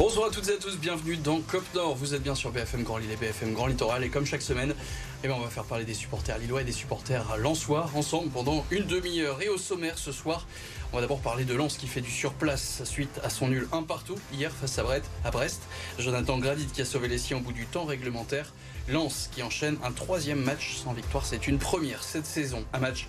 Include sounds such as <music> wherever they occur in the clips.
Bonsoir à toutes et à tous, bienvenue dans Cop Nord. Vous êtes bien sur BFM Grand Lille et BFM Grand Littoral. Et comme chaque semaine, eh bien, on va faire parler des supporters lillois et des supporters lensois ensemble pendant une demi-heure. Et au sommaire ce soir, on va d'abord parler de Lens qui fait du surplace suite à son nul un partout hier face à Brest. Jonathan Gradit qui a sauvé les siens au bout du temps réglementaire. Lens qui enchaîne un troisième match sans victoire. C'est une première cette saison. Un match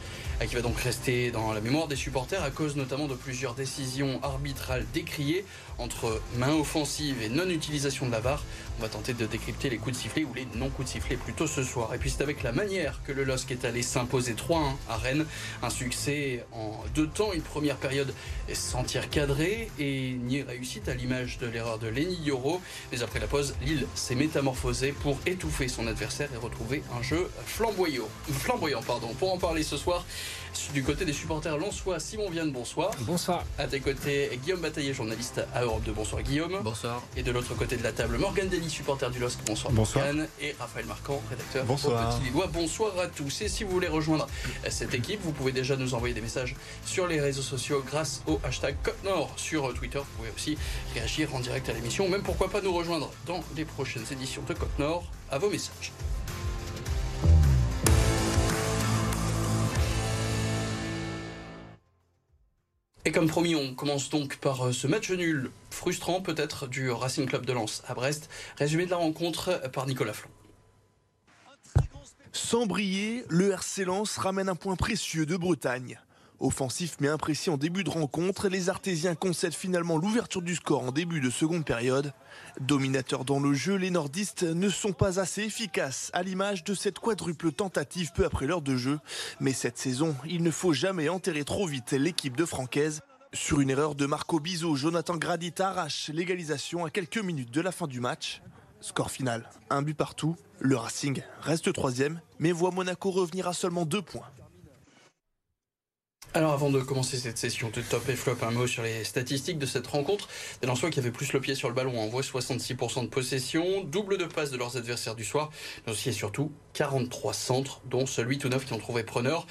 qui va donc rester dans la mémoire des supporters à cause notamment de plusieurs décisions arbitrales décriées entre main offensive et non-utilisation de la VAR. On va tenter de décrypter les coups de sifflet ou les non-coups de sifflet plutôt ce soir. Et puis c'est avec la manière que le LOSC est allé s'imposer 3-1 à Rennes. Un succès en deux temps, une première période sans tir cadré et ni réussite à l'image de l'erreur de Lenny Yoro. Mais après la pause, Lille s'est métamorphosée pour étouffer son adversaire et retrouver un jeu flamboyant. flamboyant pardon. Pour en parler ce soir, du côté des supporters lensois, Simon Vienne, bonsoir. Bonsoir. À tes côtés, Guillaume Bataillé, journaliste à Europe 2. Bonsoir Guillaume. Bonsoir. Et de l'autre côté de la table, Morgan Dely, supporter du LOSC. Bonsoir. Bonsoir. Et Raphaël Marquand, rédacteur bonsoir. au Petit Lillois. Bonsoir à tous. Et si vous voulez rejoindre cette équipe, vous pouvez déjà nous envoyer des messages sur les réseaux sociaux grâce au hashtag Nord sur Twitter. Vous pouvez aussi réagir en direct à l'émission, même pourquoi pas nous rejoindre dans les prochaines éditions de Côte Nord à vos messages. Et comme promis, on commence donc par euh, ce match nul frustrant peut-être du Racing Club de Lens à Brest. Résumé de la rencontre par Nicolas Flan. Sans briller, le RC Lens ramène un point précieux de Bretagne. Offensif mais imprécis en début de rencontre, les Artésiens concèdent finalement l'ouverture du score en début de seconde période. Dominateurs dans le jeu, les nordistes ne sont pas assez efficaces à l'image de cette quadruple tentative peu après l'heure de jeu. Mais cette saison, il ne faut jamais enterrer trop vite l'équipe de Francaise. Sur une erreur de Marco Bizot, Jonathan Gradit arrache l'égalisation à quelques minutes de la fin du match. Score final, un but partout. Le Racing reste troisième, mais voit Monaco revenir à seulement deux points. Alors avant de commencer cette session de top et flop, un mot sur les statistiques de cette rencontre. Des Lensois qui avaient plus le pied sur le ballon envoient 66% de possession, double de passe de leurs adversaires du soir, mais aussi et surtout 43 centres, dont celui tout neuf qui ont trouvé preneur.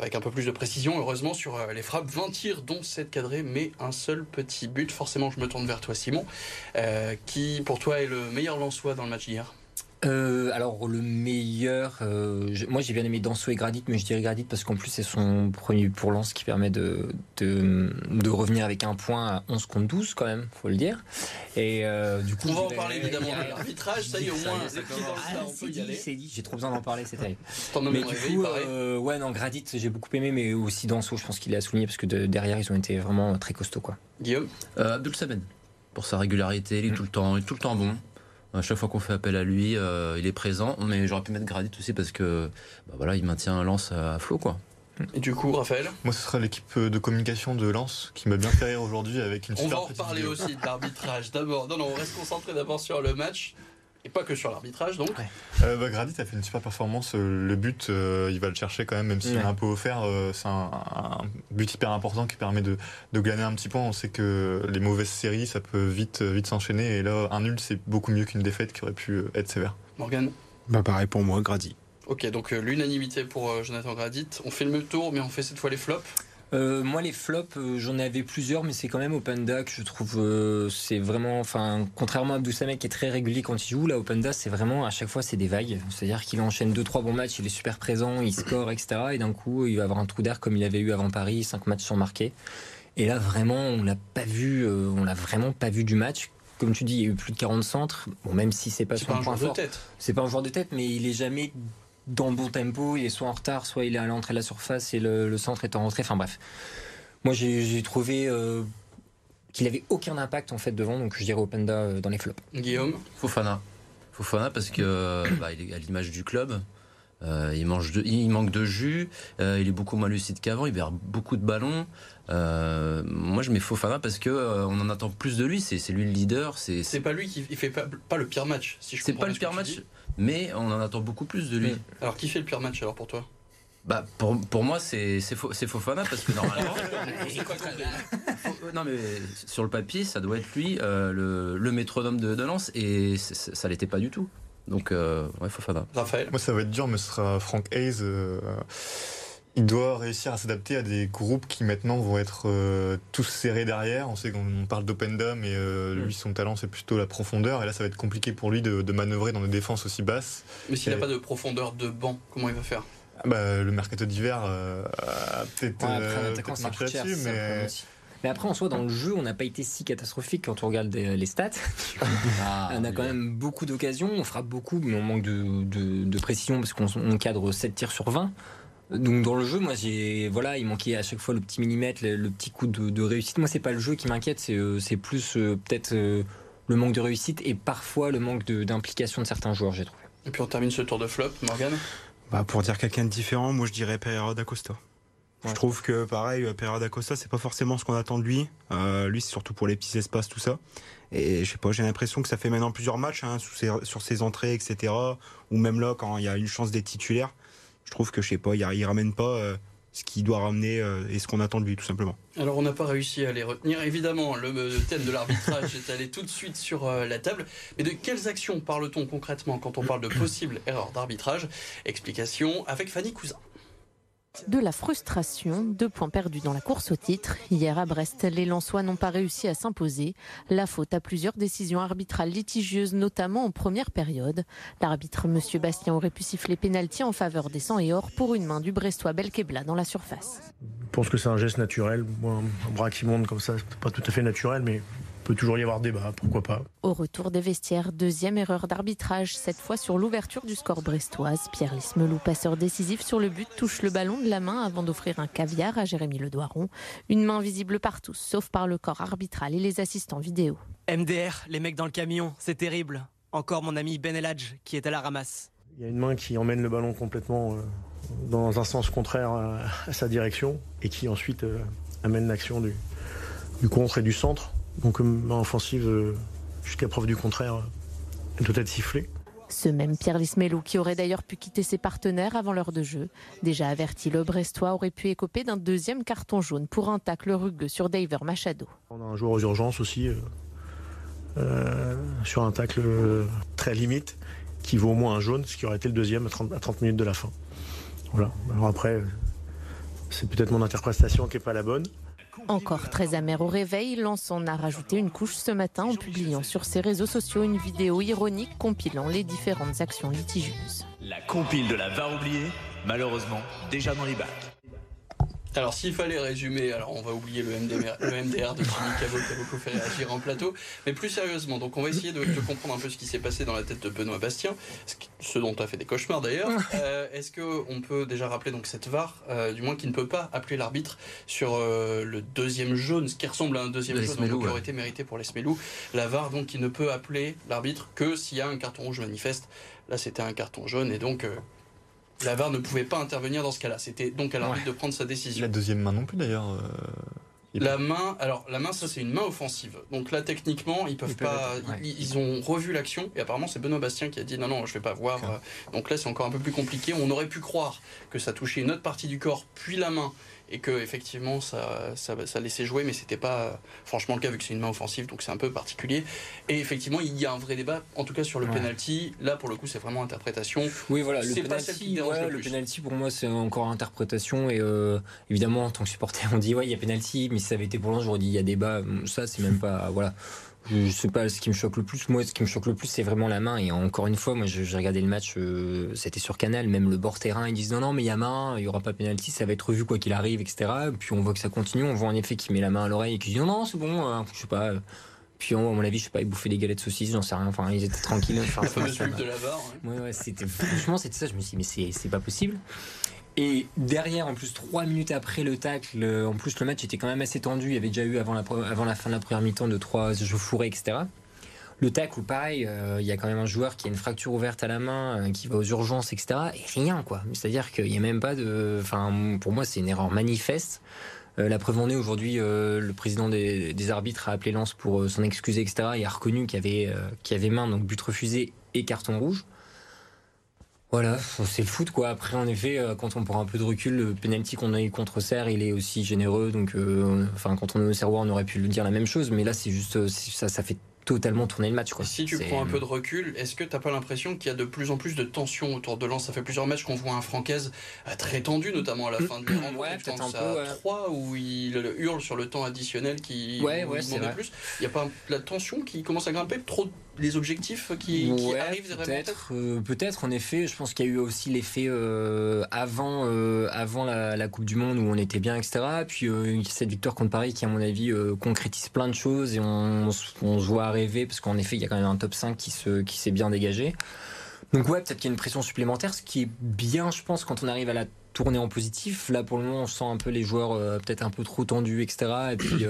Avec un peu plus de précision, heureusement, sur euh, les frappes, 20 tirs, dont 7 cadrés, mais un seul petit but. Forcément, je me tourne vers toi, Simon. Euh, qui, pour toi, est le meilleur Lensois dans le match d'hier? Euh, alors le meilleur, euh, moi j'ai bien aimé Danso et Gradit, mais je dirais Gradit parce qu'en plus c'est son premier pour lance qui permet de, de, revenir avec un point à 11 contre 12 quand même, faut le dire. Et euh, du coup, on va en parler évidemment de l'arbitrage, ça y est au moins, J'ai trop besoin d'en parler, c'est terrible. Mais du coup, ouais non Gradit j'ai beaucoup aimé, mais aussi Danso, je pense qu'il est à souligner parce que derrière ils ont été vraiment très costauds quoi. Guillaume, Abdul Saben pour sa régularité, il est mm. tout le temps, il est tout le temps bon. À chaque fois qu'on fait appel à lui, euh, il est présent. Mais j'aurais pu mettre Gradit aussi parce que bah voilà, il maintient Lance à flot. Quoi. Et du coup, Raphaël? Moi, ce sera l'équipe de communication de Lens qui m'a bien fait rire aujourd'hui avec une on super On va en reparler aussi de l'arbitrage. D'abord, non, non, on reste concentré d'abord sur le match. Et pas que sur l'arbitrage, donc. Euh, bah, Gradit a fait une super performance. Euh, le but, euh, il va le chercher quand même, même s'il est un peu offert. c'est un, but hyper important qui permet de, gagner un petit point. On sait que les mauvaises séries, ça peut vite, vite s'enchaîner. Et là, un nul, c'est beaucoup mieux qu'une défaite qui aurait pu être sévère. Morgan? Bah Pareil pour moi, Gradit. Ok, donc l'unanimité pour Jonathan Gradit. On fait le même tour, mais on fait cette fois les flops. Euh, moi, les flops, euh, j'en avais plusieurs, mais c'est quand même Openda que je trouve. Euh, c'est vraiment. Enfin, contrairement à Abdou Samek qui est très régulier quand il joue, là, Openda, c'est vraiment. À chaque fois, c'est des vagues. C'est-à-dire qu'il enchaîne 2-3 bons matchs, il est super présent, il score, etc. Et d'un coup, il va avoir un trou d'air comme il avait eu avant Paris, 5 matchs sans marquer. Et là, vraiment, on l'a pas vu. on l'a vraiment pas vu du match comme tu dis, il y a eu plus de 40 centres. Bon, même si c'est pas son pas un point fort. C'est pas un joueur de tête, mais il est jamais dans le bon tempo. Il est soit en retard, soit il est à l'entrée de la surface et le, centre est en rentrée. Enfin bref. Moi, j'ai trouvé euh, qu'il avait aucun impact en fait devant, donc je dirais Openda euh, dans les flops. Guillaume? Fofana. Fofana parce que euh, bah, il est à l'image du club. il, mange il manque de jus, il est beaucoup moins lucide qu'avant, il perd beaucoup de ballons. moi, je mets Fofana parce que on en attend plus de lui. C'est lui le leader. C'est pas lui qui fait pas, le pire match. Si c'est pas le pire match, mais on en attend beaucoup plus de lui. Alors, qui fait le pire match alors pour toi? Bah pour, pour moi c'est Fofana parce que normalement <laughs> non mais sur le papier ça doit être lui euh, le, le, métronome de, de Lens et ça l'était pas du tout. Donc euh, ouais Fofana. Raphaël? Moi ça va être dur mais ce sera Frank Hayes euh, il doit réussir à s'adapter à des groupes qui maintenant vont être euh, tous serrés derrière. On sait qu'on parle d'open dome et euh, lui, son talent, c'est plutôt la profondeur. Et là, ça va être compliqué pour lui de, de manœuvrer dans des défenses aussi basses. Mais s'il n'a pas de profondeur de banc, comment il va faire? Ah bah, Le mercato d'hiver euh, a peut-être Ouais, un peut marché là-dessus, mais. Mais après, en soi, dans le jeu, on n'a pas été si catastrophique quand on regarde des- les stats. <laughs> Ah, on a quand même beaucoup d'occasions, on frappe beaucoup, mais on manque de, de- de précision parce qu'on on cadre 7 tirs sur 20. Donc dans le jeu, moi, j'ai voilà, il manquait à chaque fois le petit millimètre, le, le petit coup de, de réussite. Moi, c'est pas le jeu qui m'inquiète, c'est euh, c'est plus euh, peut-être euh, le manque de réussite et parfois le manque de- d'implication de, certains joueurs, j'ai trouvé. Et puis on termine ce tour de flop, Morgan. Bah, pour dire quelqu'un de différent, moi je dirais Pereira d'Acosta. Ouais. Je trouve que pareil, Pereira d'Acosta, c'est pas forcément ce qu'on attend de lui. Euh, lui, c'est surtout pour les petits espaces, tout ça. Et je sais pas, j'ai l'impression que ça fait maintenant plusieurs matchs hein, sous ses- sur ses entrées, etc. Ou même là, quand il y a une chance d'être titulaire, je trouve que je sais pas, il, il ramène pas euh, ce qu'il doit ramener euh, et ce qu'on attend de lui, tout simplement. Alors on n'a pas réussi à les retenir. Évidemment, le, le thème de l'arbitrage <laughs> est allé tout de suite sur euh, la table. Mais de quelles actions parle-t-on concrètement quand on parle de possibles erreurs d'arbitrage? Explication avec Fanny Cousin. De la frustration, deux points perdus dans la course au titre. Hier à Brest, les Lensois n'ont pas réussi à s'imposer. La faute à plusieurs décisions arbitrales litigieuses, notamment en première période. L'arbitre M. Bastien aurait pu siffler pénalty en faveur des 100 et or pour une main du Brestois Belkebla dans la surface. Je pense que c'est un geste naturel. Un bras qui monte comme ça, c'est pas tout à fait naturel, mais peut toujours y avoir débat, pourquoi pas. Au retour des vestiaires, deuxième erreur d'arbitrage, cette fois sur l'ouverture du score brestoise. Pierre Lismelou, passeur décisif sur le but, touche le ballon de la main avant d'offrir un caviar à Jérémy Ledoiron. Une main visible par tous, sauf par le corps arbitral et les assistants vidéo. MDR, les mecs dans le camion, c'est terrible. Encore mon ami Ben Eladj qui est à la ramasse. Il y a une main qui emmène le ballon complètement euh, dans un sens contraire à, sa direction et qui ensuite euh, amène l'action du, du contre et du centre. Donc une main offensive, euh, jusqu'à preuve du contraire, euh, doit être sifflée. Ce même Pierre Lismelou, qui aurait d'ailleurs pu quitter ses partenaires avant l'heure de jeu. Déjà averti, le Brestois aurait pu écoper d'un deuxième carton jaune pour un tacle rugueux sur Daver Machado. On a un joueur aux urgences aussi, euh, euh, sur un tacle euh, très limite, qui vaut au moins un jaune, ce qui aurait été le deuxième à 30, à 30 minutes de la fin. Voilà. Alors après, euh, c'est peut-être mon interprétation qui n'est pas la bonne. Encore très amer au réveil, Lens en a rajouté une couche ce matin en publiant sur ses réseaux sociaux une vidéo ironique compilant les différentes actions litigieuses. La compile de la VAR oubliée, malheureusement, déjà dans les bacs. Alors s'il fallait résumer, alors on va oublier le MDR, le MDR de Jimmy Cabot qui a beaucoup fait réagir en plateau, mais plus sérieusement, donc on va essayer de, de comprendre un peu ce qui s'est passé dans la tête de Benoît Bastien, ce, qui- ce dont tu as fait des cauchemars d'ailleurs. <laughs> Euh, Est-ce qu'on peut déjà rappeler donc cette VAR, euh, du moins qui ne peut pas appeler l'arbitre sur euh, le deuxième jaune, ce qui ressemble à un deuxième Les jaune Smelou, donc, qui aurait été mérité pour les Smelou. La VAR donc qui ne peut appeler l'arbitre que s'il y a un carton rouge manifeste. Là c'était un carton jaune et donc... euh, la VAR ne pouvait pas intervenir dans ce cas-là. C'était donc à l'arbitre de prendre sa décision. la deuxième main non plus d'ailleurs. euh, La main, alors la main, ça c'est une main offensive. Donc là, techniquement, ils peuvent Ils peuvent pas. être- ouais. ils, ils ont revu l'action et apparemment c'est Benoît Bastien qui a dit non non, je vais pas voir. Euh, Donc là, c'est encore un peu plus compliqué. On aurait pu croire que ça touchait une autre partie du corps, puis la main, et que effectivement ça ça, ça laissait jouer, mais c'était pas franchement le cas vu que c'est une main offensive, donc c'est un peu particulier. Et effectivement, il y a un vrai débat, en tout cas sur le Ouais. penalty. Là, pour le coup, c'est vraiment interprétation. Oui, voilà, le penalty, ouais, le penalty pour moi c'est encore interprétation et euh, évidemment en tant que supporter on dit ouais il y a penalty mais si ça avait été pour Lens j'aurais dit il y a débat ça c'est même pas voilà je, je sais pas ce qui me choque le plus moi ce qui me choque le plus c'est vraiment la main et encore une fois moi j'ai regardé le match euh, c'était sur Canal même le bord terrain ils disent non non mais il y a main il y aura pas penalty ça va être revu quoi qu'il arrive etc puis on voit que ça continue on voit en effet qu'il met la main à l'oreille et qu'il dit non non c'est bon euh, je sais pas euh, puis à mon avis je sais pas il bouffait des galettes de saucisses j'en sais rien enfin ils étaient tranquilles <laughs> enfin, ça- fameuse ça de la VAR. ouais. Ouais, c'était franchement c'était ça. Je me suis dit mais c'est c'est pas possible. Et derrière, en plus, trois minutes après le tacle, le- en plus le match était quand même assez tendu. Il y avait déjà eu avant la, fin de la première mi-temps de trois jeux fourrés, etc. Le tacle, pareil, euh, il y a quand même un joueur qui a une fracture ouverte à la main, euh, qui va aux urgences, etc. Et rien, quoi. C'est-à-dire qu'il n'y a même pas de. Enfin, pour moi, c'est une erreur manifeste. Euh, la preuve en est aujourd'hui, euh, le président des, arbitres a appelé Lens pour euh, s'en excuser, etc. Et a reconnu euh, qu'il y avait main, donc but refusé et carton rouge. Voilà, c'est le foot quoi. Après, en effet, euh, quand on prend un peu de recul, le penalty qu'on a eu contre Serre, il est aussi généreux. Donc, euh, enfin, quand on est au Serrois, on aurait pu lui dire la même chose. Mais là, c'est juste, euh, ça, ça fait totalement tourner le match. Quoi. Si tu prends un peu de recul, est-ce que t'as pas l'impression qu'il y a de plus en plus de tension autour de Lens? Ça fait plusieurs matchs qu'on voit un Francaise très tendu, notamment à la fin de la rencontre. Ouais, peut-être un peu, ouais. 3 où il hurle sur le temps additionnel qui Ouais, ouais, demandait plus. Il n'y a pas la tension qui commence à grimper, trop les objectifs qui, arrivent peut-être peut-être, euh, peut-être en effet. Je pense qu'il y a eu aussi l'effet euh, avant, euh, avant la, la Coupe du Monde où on était bien, etc. Puis cette victoire contre Paris qui, à mon avis, concrétise plein de choses et on, on se voit rêver parce qu'en effet, il y a quand même un top 5 qui se, qui s'est bien dégagé. Donc ouais, peut-être qu'il y a une pression supplémentaire, ce qui est bien, je pense, quand on arrive à la tourner en positif. Là, pour le moment, on sent un peu les joueurs peut-être un peu trop tendus, etc. Et puis,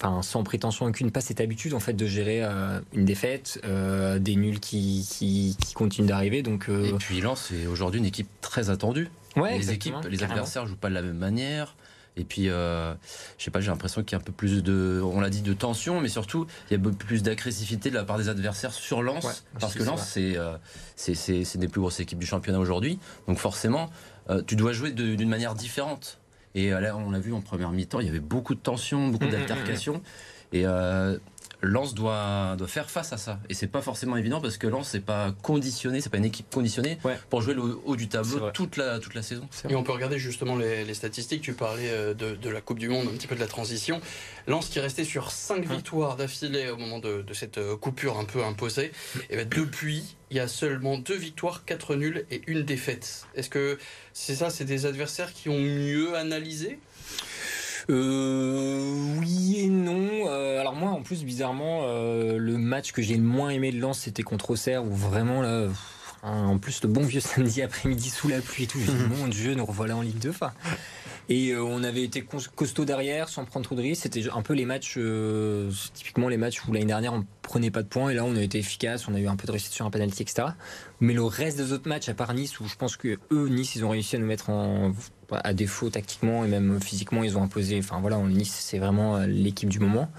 enfin, sans prétention aucune, pas cette habitude en fait de gérer euh, une défaite, euh, des nuls qui, qui, qui continuent d'arriver. Donc, euh, Et puis Lens, c'est aujourd'hui une équipe très attendue. ouais, les équipes, les carrément. adversaires jouent pas de la même manière. Et puis, je sais pas, j'ai l'impression qu'il y a un peu plus de, on l'a dit, de tension, mais surtout, il y a beaucoup plus d'agressivité de la part des adversaires sur Lens, Ouais, parce que Lens, c'est, c'est, des plus grosses équipes du championnat aujourd'hui. Donc forcément, tu dois jouer d'une manière différente. Et euh, là, on l'a vu en première mi-temps, il y avait beaucoup de tension, beaucoup Mm, mm, d'altercations. Et euh, Lens doit, doit faire face à ça. Et c'est pas forcément évident parce que Lens, c'est pas conditionné, c'est pas une équipe conditionnée Ouais. pour jouer le haut du tableau toute la, toute la saison. Et on peut regarder justement les, les statistiques. Tu parlais euh, de, de la Coupe du Monde, un petit peu de la transition. Lens qui est resté sur 5 Hum. victoires d'affilée au moment de, de cette euh, coupure un peu imposée. Et ben depuis, il y a seulement 2 victoires, 4 nuls et une défaite. Est-ce que c'est ça, c'est des adversaires qui ont mieux analysé Euh, oui et non. Euh, alors moi, en plus, bizarrement, euh, le match que j'ai le moins aimé de Lens, c'était contre Auxerre, où vraiment là, hein, en plus le bon vieux samedi <laughs> après-midi sous la pluie et tout, j'ai dit mon Dieu, nous revoilà en Ligue 2. Enfin, et euh, on avait été costaud derrière, sans prendre trop de risques. C'était un peu les matchs, typiquement les matchs où l'année dernière on prenait pas de points et là on a été efficace, on a eu un peu de réussite sur un penalty, etc. Mais le reste des autres matchs, à part Nice, où je pense que eux, Nice, ils ont réussi à nous mettre en, à défaut tactiquement et même physiquement, ils ont imposé. Enfin voilà, Nice, c'est vraiment euh, l'équipe du moment.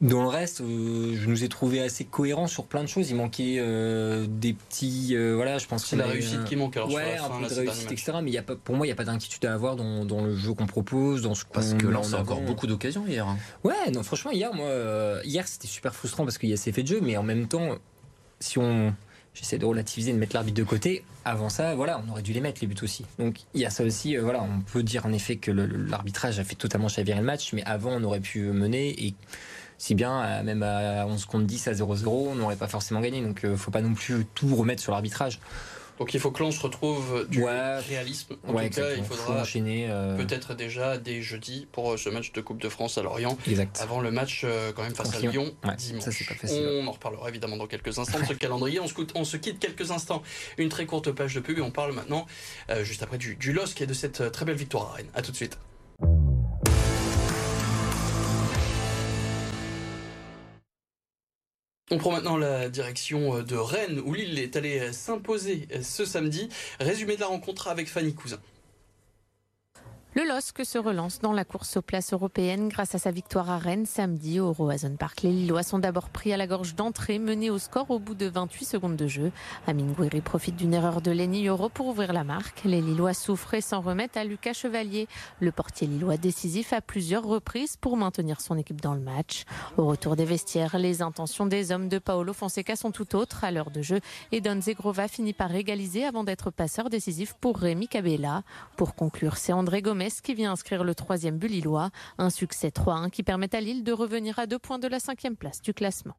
Dans le reste, euh, je nous ai trouvé assez cohérents sur plein de choses. Il manquait euh, des petits, euh, voilà, je pense C'est la réussite euh, qui manque alors ouais, la un fin, peu là, de réussite, etc. Mais il y a pas, pour moi, il n'y a pas d'inquiétude à avoir dans, dans le jeu qu'on propose, dans ce qu'on Parce que Lens en a encore beaucoup d'occasions hier. hein. Ouais, non, franchement, hier, moi, euh, hier, c'était super frustrant parce qu'il y a ces faits de jeu, mais en même temps, si on. J'essaie de relativiser, de mettre l'arbitre de côté. Avant ça, voilà, on aurait dû les mettre, les buts aussi. Donc, il y a ça aussi. euh, voilà, on peut dire en effet que l'arbitrage a fait totalement chavirer le match, mais avant, on aurait pu mener et. Si bien, même à 11 contre 10 à 0-0, on n'aurait pas forcément gagné. Donc, euh, faut pas non plus tout remettre sur l'arbitrage. Donc il faut que Lens retrouve du Ouais. réalisme. En ouais, tout cas, il faudra euh, peut-être déjà dès jeudi pour euh, ce match de Coupe de France à Lorient. Exact. Avant le match euh, quand même face à Lyon Ouais, dimanche. ça, pas. On en reparlera évidemment dans quelques instants de ce <laughs> calendrier. On se, on se quitte quelques instants. Une très courte page de pub et on parle maintenant, euh, juste après, du, du LOSC et de cette très belle victoire à Rennes. A tout de suite. On prend maintenant la direction euh, de Rennes où Lille est allé euh, s'imposer euh, ce samedi. Résumé de la rencontre avec Fanny Cousin. Le LOSC se relance dans la course aux places européennes grâce à sa victoire à Rennes samedi au Roazhon Park. Les Lillois sont d'abord pris à la gorge d'entrée, menés au score au bout de 28 secondes de jeu. Amine Gouiri profite d'une erreur de Lenny Euro pour ouvrir la marque. Les Lillois souffrent et s'en remettent à Lucas Chevalier, le portier lillois décisif à plusieurs reprises pour maintenir son équipe dans le match. Au retour des vestiaires, les intentions des hommes de Paolo Fonseca sont tout autres à l'heure de jeu et Don Zegrova finit par égaliser avant d'être passeur décisif pour Rémi Cabella. Pour conclure, c'est André Gomez qui vient inscrire le troisième but lillois. Un succès 3-1 qui permet à Lille de revenir à deux points de la cinquième place du classement.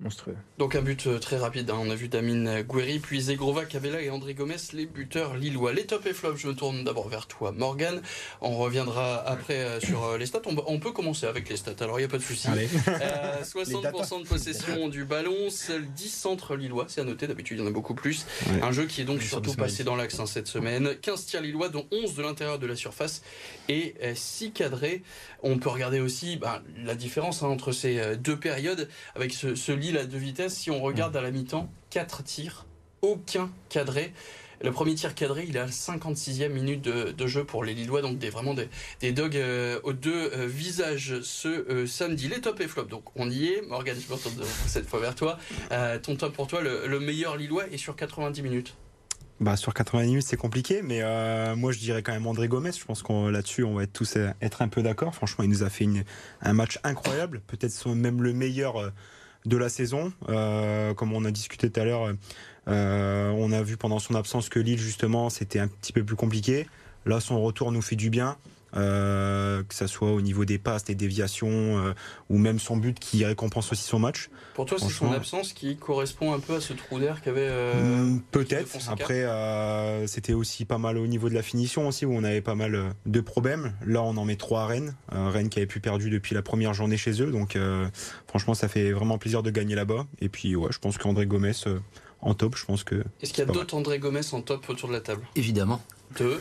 Monstrueux. Donc un but euh, très rapide, hein. on a vu Damien Guerri, puis Zegrova, Cabella et André Gomez, les buteurs lillois. Les top et flops, je me tourne d'abord vers toi Morgan. On reviendra après euh, sur euh, les stats. On, on peut commencer avec les stats, alors il n'y a pas de souci. Allez. Euh, 60% de possession du ballon, seuls 10 centres lillois, c'est à noter, d'habitude il y en a beaucoup plus. Ouais. Un jeu qui est donc Sur surtout passé dans l'axe hein, cette semaine. 15 tirs lillois, dont 11 de l'intérieur de la surface et 6 cadrés. On peut regarder aussi bah, la différence hein, entre ces deux périodes avec ce, ce Lille à deux vitesses. Si on regarde à la mi-temps, 4 tirs, aucun cadré. Le premier tir cadré, il est à la 56e minute de, de jeu pour les Lillois, donc des, vraiment des, des dogs euh, aux deux euh, visages ce euh, samedi. Les top et flop, donc on y est. Morgan, je me retourne cette fois vers toi. Ton top pour toi, le, le meilleur Lillois est sur 90 minutes. bah, sur 90 minutes, c'est compliqué, mais euh, moi je dirais quand même André Gomez. Je pense qu'on là-dessus, on va être tous être un peu d'accord. Franchement, il nous a fait une, un match incroyable, peut-être même le meilleur de la saison. Euh, comme on a discuté tout à l'heure, euh, on a vu pendant son absence que Lille justement, c'était un petit peu plus compliqué. Là, son retour nous fait du bien. Euh, que ça soit au niveau des passes, des déviations, euh, ou même son but qui récompense aussi son match. Pour toi, c'est son absence qui correspond un peu à ce trou d'air qu'avait. euh, Hmm, Peut-être. Après, euh, c'était aussi pas mal au niveau de la finition aussi, où on avait pas mal de problèmes. Là, on en met trois à Rennes. Euh, Rennes qui avait pu perdu depuis la première journée chez eux. Donc, euh, franchement, ça fait vraiment plaisir de gagner là-bas. Et puis, ouais, je pense qu'André Gomez euh, en top, je pense que. Est-ce qu'il y a d'autres André Gomez en top autour de la table? Évidemment. Deux.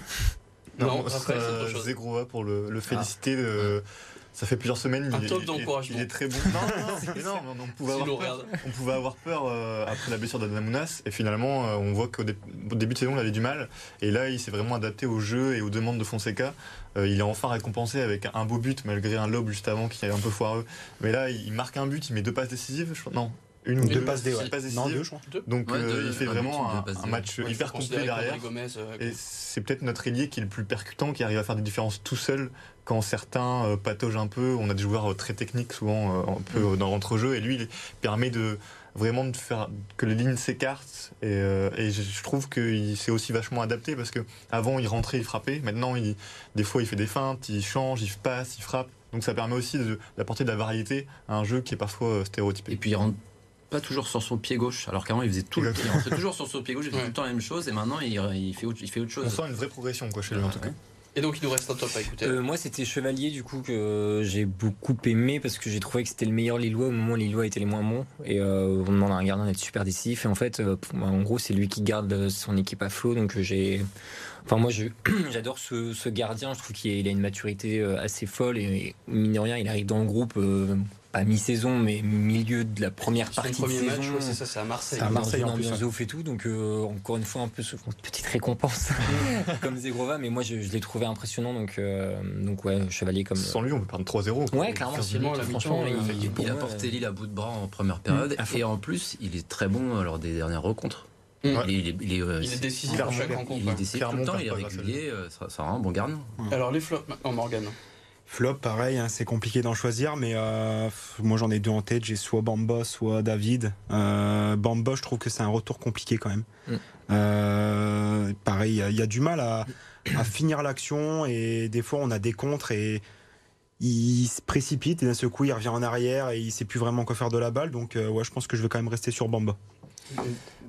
Non, ce après, c'est autre chose. Zegrova pour le, le féliciter. de- Ça fait plusieurs semaines. Un il, top d'encouragement. Il est très bon. <laughs> Non, non, non, non, on, pouvait avoir peur, regarde. on pouvait avoir peur euh, après la blessure d'Adamounas. Et finalement, euh, on voit qu'au dé- au début de saison, il avait du mal. Et là, il s'est vraiment adapté au jeu et aux demandes de Fonseca. Euh, il est enfin récompensé avec un beau but, malgré un lob juste avant qui est un peu foireux. Mais là, il marque un but, il met deux passes décisives. Je crois. Non, une ou Deux deux, passes dé- ouais. décisives. Non, deux, je crois. Deux. Donc Ouais, euh, il fait vraiment un, match Ouais, hyper complet derrière. Gomez, euh, Et c'est peut-être notre ailier qui est le plus percutant, qui arrive à faire des différences tout seul. Quand certains euh, pataugent un peu, on a des joueurs euh, très techniques souvent euh, un peu euh, dans l'entrejeu, et lui il permet de vraiment de faire que les lignes s'écartent. Et, euh, et je je trouve qu'il s'est aussi vachement adapté parce que avant il rentrait, il frappait. Maintenant, il, des fois, il fait des feintes, il change, il passe, il frappe. Donc ça permet aussi d'apporter de la variété à un jeu qui est parfois stéréotypé. Et puis il rentre pas toujours sur son pied gauche, alors qu'avant il faisait tout le toujours sur son pied gauche, il faisait Ouais. tout le temps la même chose, et maintenant il, il fait, autre, il fait autre chose. On sent une vraie progression quoi, chez lui en tout cas. Et donc, il nous reste un top à écouter. Euh, moi, c'était Chevalier, du coup, que j'ai beaucoup aimé parce que j'ai trouvé que c'était le meilleur Lillois au moment où Lillois était les moins bons. Et euh, on demande à un gardien d'être super décisif. Et en fait, euh, en gros, c'est lui qui garde son équipe à flot. Donc, j'ai. Enfin, moi, je- <clears throat> j'adore ce, ce gardien. Je trouve qu'il a, une maturité euh, assez folle. Et, et mine de rien, il arrive dans le groupe, euh, pas mi-saison, mais milieu de la première Son partie premier de match, saison. ouais, c'est ça, c'est à Marseille. C'est à Marseille, dans en plus, ouf et tout, donc euh, encore une fois un peu ce- une petite récompense <laughs> <laughs> comme Zegrova, mais moi je, je l'ai trouvé impressionnant, donc euh, donc ouais Chevalier comme Sans lui, on peut perdre 3-0. ouais clairement facilement, à la franchement il, a porté Lille à bout de bras en première période, fond. et en plus il est très bon lors des dernières rencontres. Mm. Il, est, il est- il est, euh, Il est décisif à chaque il est- rencontre. il est ouais. décisif tout le temps, il est régulier, euh, ça, ça rend un bon gardien. Alors, les flops maintenant, Morgan. Flop, pareil, hein, c'est compliqué d'en choisir, mais euh, moi j'en ai deux en tête. J'ai soit Bamba, soit David. Euh, Bamba, je trouve que c'est un retour compliqué quand même. Mm. Euh, pareil, il y a- il y, a du mal à, à finir l'action et des fois on a des contres et il se précipite et d'un seul coup il revient en arrière et il sait plus vraiment quoi faire de la balle. Donc euh, ouais, je pense que je vais quand même rester sur Bamba.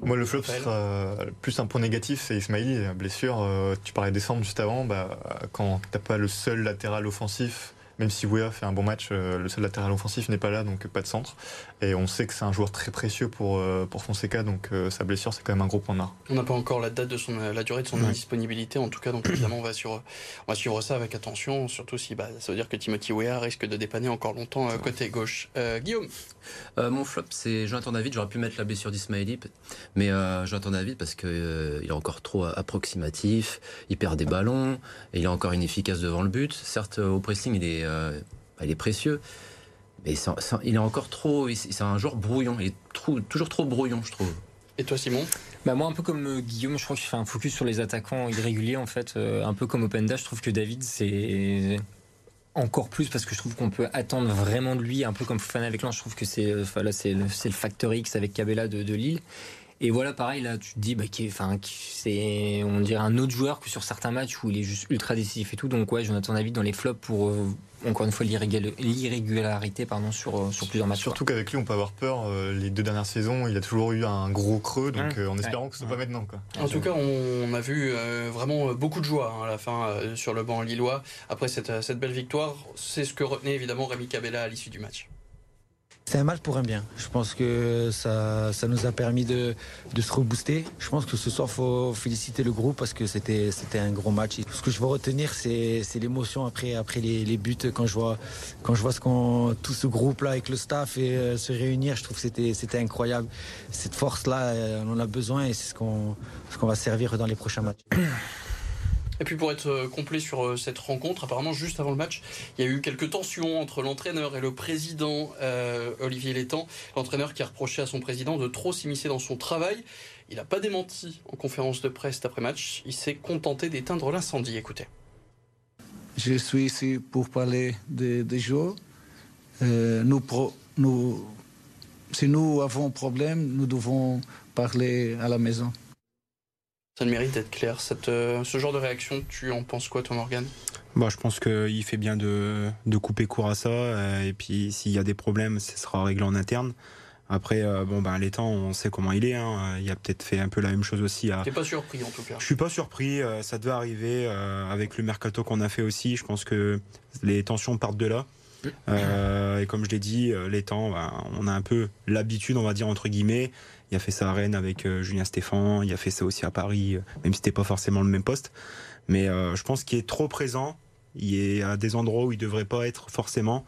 Moi, le flop sera plus un point négatif, c'est Ismaili. Blessure, euh, tu parlais des centres juste avant. Bah, quand t'as pas le seul latéral offensif, même si Wea fait un bon match, euh, le seul latéral offensif n'est pas là, donc pas de centre. Et on sait que c'est un joueur très précieux pour, euh, pour Fonseca, donc euh, sa blessure, c'est quand même un gros point noir. On n'a pas encore la date de son, la durée de son Ouais. indisponibilité, en tout cas, donc évidemment, on va, sur, on va suivre ça avec attention, surtout si bah, ça veut dire que Timothy Weah risque de dépanner encore longtemps euh, côté gauche. Euh, Guillaume, Euh, mon flop, c'est Jonathan David. J'aurais pu mettre la blessure d'Ismaili, mais euh, Jonathan David parce que euh, il est encore trop approximatif, il perd des ballons, et il est encore inefficace devant le but. Certes, au pressing, il est, euh, bah, il est précieux, mais il est encore trop. C'est un joueur brouillon. Il est trop- toujours trop brouillon, je trouve. et toi Simon? Bah moi un peu comme euh, Guillaume, je crois que je fais un focus sur les attaquants irréguliers en fait, euh, un peu comme Openda, je trouve que David c'est encore plus parce que je trouve qu'on peut attendre vraiment de lui, un peu comme Fofana avec Lens, je trouve que c'est euh, enfin, là c'est le, le facteur X avec Cabella de, de Lille. Et voilà, pareil, là, tu te dis, bah, enfin, c'est, on dirait un autre joueur que sur certains matchs où il est juste ultra décisif et tout. Donc, ouais, Jonathan David dans les flops pour, euh, encore une fois, l'irrégularité, pardon, sur, euh, sur plusieurs matchs. Surtout qu'avec lui, on peut avoir peur. euh, les deux dernières saisons, il a toujours eu un gros creux, donc Mmh. euh, en espérant que ce soit Ouais. pas maintenant. Quoi. En tout cas, on, a vu euh, vraiment beaucoup de joie hein, à la fin euh, sur le banc lillois. Après cette, cette belle victoire, c'est ce que retenait évidemment Rémi Cabella à l'issue du match. C'est un mal pour un bien. Je pense que ça, ça nous a permis de, de se rebooster. Je pense que ce soir, faut féliciter le groupe parce que c'était c'était un gros match. Ce que je veux retenir, c'est l'émotion après, après les, les buts. Quand je vois, quand je vois ce qu'on, tout ce groupe-là avec le staff et euh, se réunir, je trouve que c'était c'était incroyable. Cette force-là, euh, on en a besoin et c'est ce qu'on ce qu'on va servir dans les prochains matchs. Et puis pour être euh, complet sur euh, cette rencontre, apparemment juste avant le match, il y a eu quelques tensions entre l'entraîneur et le président euh, Olivier Létang. L'entraîneur qui a reproché à son président de trop s'immiscer dans son travail. Il n'a pas démenti en conférence de presse après match. Il s'est contenté d'éteindre l'incendie. Écoutez. Je suis ici pour parler des, nous, si nous avons un problème, nous devons parler à la maison. Ça le mérite d'être clair. Cette, euh, ce genre de réaction, tu en penses quoi, toi, Morgan bah, je pense qu'il fait bien de, de, couper court à ça. Euh, et puis, s'il y a des problèmes, ce sera réglé en interne. Après, euh, bon, ben, les temps, on sait comment il est. Hein. Il a peut-être fait un peu la même chose aussi. À... T'es pas surpris, en tout cas Je suis pas surpris. Ça devait arriver avec le mercato qu'on a fait aussi. Je pense que les tensions partent de là. Et comme je l'ai dit, les temps, ben, on a un peu l'habitude, on va dire, entre guillemets. Il a fait ça à Rennes avec Julien Stéphan. Il a fait ça aussi à Paris, même si c'était pas forcément le même poste. Mais je pense qu'il est trop présent. Il est à des endroits où il devrait pas être forcément.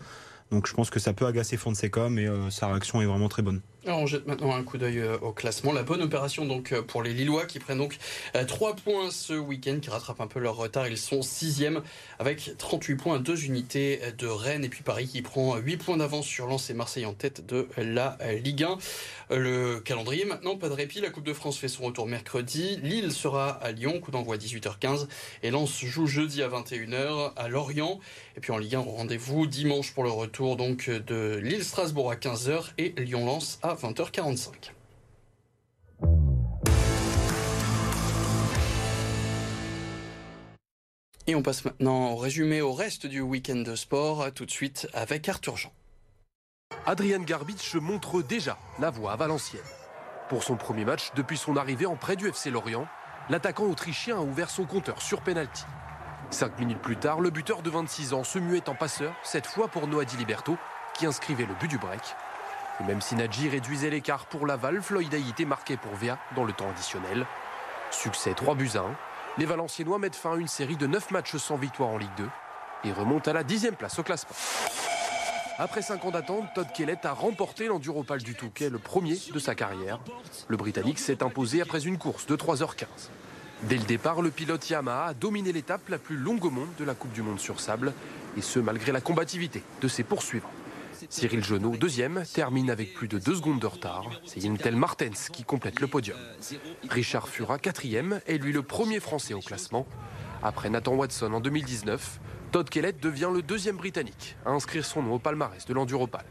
Donc je pense que ça peut agacer Fonseca, mais euh, sa réaction est vraiment très bonne. Alors on jette maintenant un coup d'œil euh, au classement. La bonne opération donc euh, pour les Lillois qui prennent donc 3 points ce week-end, qui rattrapent un peu leur retard. Ils sont 6 avec 38 points, 2 unités de Rennes. Et puis Paris qui prend 8 points d'avance sur Lens et Marseille en tête de la Ligue 1. Le calendrier maintenant, pas de répit. La Coupe de France fait son retour mercredi. Lille sera à Lyon, coup d'envoi à 18h15. Et Lens joue jeudi à 21h à Lorient. Et puis en Ligue 1, rendez-vous dimanche pour le retour donc de Lille-Strasbourg à 15h et Lyon-Lens à 20h45. Et on passe maintenant au résumé au reste du week-end de sport, tout de suite avec Arthur Jean. Adrian Garbitsch montre déjà la voie à Valenciennes. Pour son premier match depuis son arrivée en près du FC Lorient, l'attaquant autrichien a ouvert son compteur sur penalty. Cinq minutes plus tard, le buteur de 26 ans se muait en passeur, cette fois pour Noah Di Liberto, qui inscrivait le but du break. Et même si Nadji réduisait l'écart pour Laval, Floyd a été marqué pour Via dans le temps additionnel. Succès 3 buts à 1. Les Valenciennois mettent fin à une série de 9 matchs sans victoire en Ligue 2 et remontent à la dixième place au classement. Après 5 ans d'attente, Todd Kellett a remporté l'Enduropal du Touquet, le premier de sa carrière. Le Britannique s'est imposé après une course de 3h15. Dès le départ, le pilote Yamaha a dominé l'étape la plus longue au monde de la Coupe du Monde sur sable, et ce malgré la combativité de ses poursuivants. Cyril Genot, deuxième, termine avec plus de deux secondes de retard. C'est Yintel Martens qui complète le podium. Richard Fura, quatrième, est lui le premier Français au classement. Après Nathan Watson en 2019, Todd Kellett devient le deuxième Britannique à inscrire son nom au palmarès de l'Enduropal.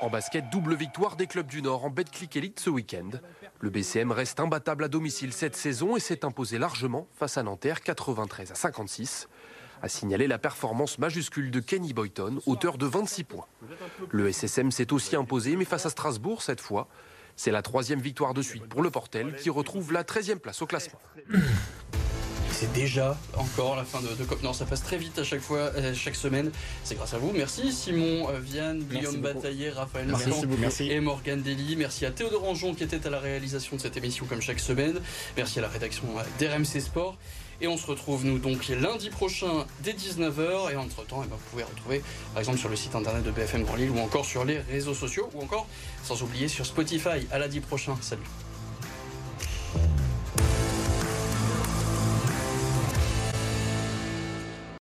En basket, double victoire des clubs du Nord en Betclic Elite ce week-end. Le BCM reste imbattable à domicile cette saison et s'est imposé largement face à Nanterre 93 à 56. A signaler la performance majuscule de Kenny Boyton, auteur de 26 points. Le SSM s'est aussi imposé, mais face à Strasbourg cette fois. C'est la troisième victoire de suite pour le Portel qui retrouve la 13e place au classement. C'est déjà encore la fin de, de Cop. Non, ça passe très vite à chaque fois, euh, chaque semaine. C'est grâce à vous. Merci Simon, euh, Vianne, Guillaume Bataillé, Raphaël. Merci. et Morgane Dely. Merci à Théodore Anjon qui était à la réalisation de cette émission comme chaque semaine. Merci à la rédaction euh, d'RMC Sport. Et on se retrouve nous donc lundi prochain dès 19h. Et entre temps, eh ben, vous pouvez retrouver par exemple sur le site internet de BFM Grand Lille ou encore sur les réseaux sociaux ou encore sans oublier sur Spotify. À lundi prochain. Salut.